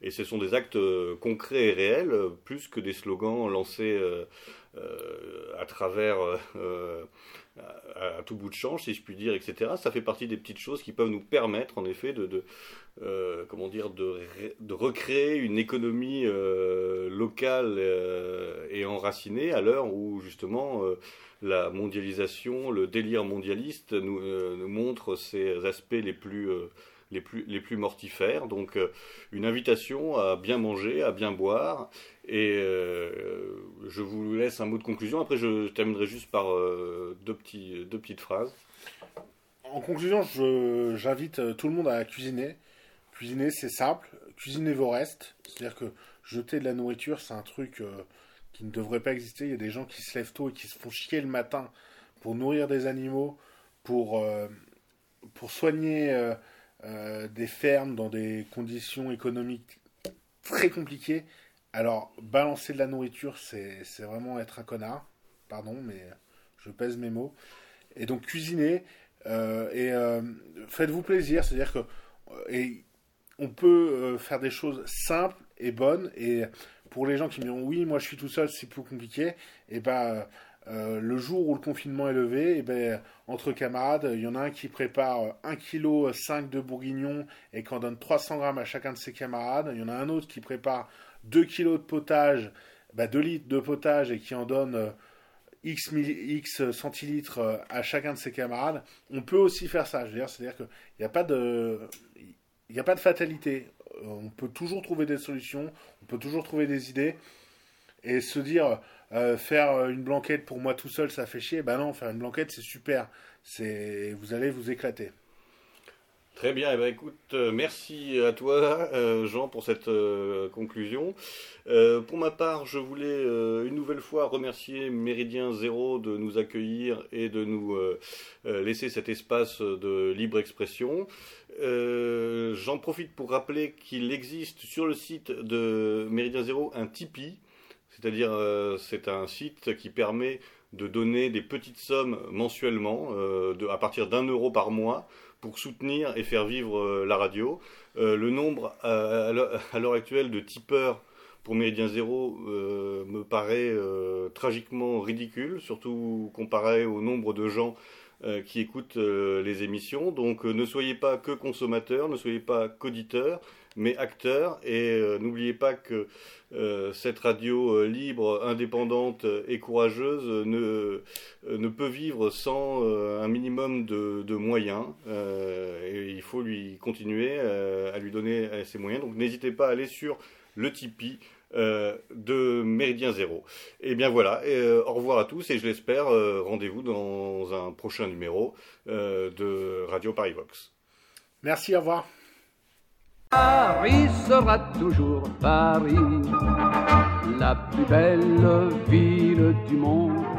et ce sont des actes euh, concrets et réels, plus que des slogans lancés euh, à travers, à, tout bout de champ, si je puis dire, etc. Ça fait partie des petites choses qui peuvent nous permettre, en effet, de, comment dire, de, recréer une économie locale et enracinée à l'heure où, justement, la mondialisation, le délire mondialiste nous, euh, montre ces aspects les plus, euh, les plus, les plus mortifères. Donc euh, une invitation à bien manger, à bien boire. Et je vous laisse un mot de conclusion. Après, je terminerai juste par deux, petits, deux petites phrases. En conclusion, j'invite tout le monde à cuisiner. Cuisiner, c'est simple. Cuisinez vos restes. C'est-à-dire que jeter de la nourriture, c'est un truc qui ne devrait pas exister. Il y a des gens qui se lèvent tôt et qui se font chier le matin pour nourrir des animaux, pour, euh, pour soigner euh, euh, des fermes dans des conditions économiques très compliquées. Alors, balancer de la nourriture, c'est vraiment être un connard. Pardon, mais je pèse mes mots. Et donc, cuisiner et faites-vous plaisir. C'est-à-dire que et on peut faire des choses simples et bonnes. Et pour les gens qui me disent oui, moi je suis tout seul, c'est plus compliqué, et ben le jour où le confinement est levé, et ben entre camarades, il y en a un qui prépare 1 kg 5 de bourguignon et qui en donne 300 grammes à chacun de ses camarades. Il y en a un autre qui prépare 2 kg de potage, 2 bah, litres de potage et qui en donne X, X centilitres euh, à chacun de ses camarades, on peut aussi faire ça. C'est-à-dire qu'il n'y a pas de. Fatalité. Euh, on peut toujours trouver des solutions, on peut toujours trouver des idées. Et se dire, euh, faire une blanquette pour moi tout seul, ça fait chier. Ben non, faire une blanquette, c'est super. C'est, vous allez vous éclater. Très bien, eh ben, écoute, euh, merci à toi euh, Jean pour cette euh, conclusion. pour ma part, je voulais une nouvelle fois remercier Méridien Zéro de nous accueillir et de nous laisser cet espace de libre expression. J'en profite pour rappeler qu'il existe sur le site de Méridien Zéro un Tipeee, c'est-à-dire c'est un site qui permet de donner des petites sommes mensuellement, à partir d'un euro par mois pour soutenir et faire vivre euh, la radio. Euh, le nombre euh, à l'heure actuelle de tipeurs pour Méridien Zéro me paraît tragiquement ridicule, surtout comparé au nombre de gens qui écoutent les émissions. Donc ne soyez pas que consommateurs, ne soyez pas qu'auditeurs, mais acteurs. Et n'oubliez pas que euh, cette radio euh, libre, indépendante et courageuse ne, euh, ne peut vivre sans un minimum de, moyens. et il faut lui continuer à lui donner ses moyens. Donc n'hésitez pas à aller sur le Tipeee. de Méridien Zéro. Et bien voilà, au revoir à tous et je l'espère, rendez-vous dans un prochain numéro de Radio Paris Vox. Merci, au revoir. Paris sera toujours Paris, la plus belle ville du monde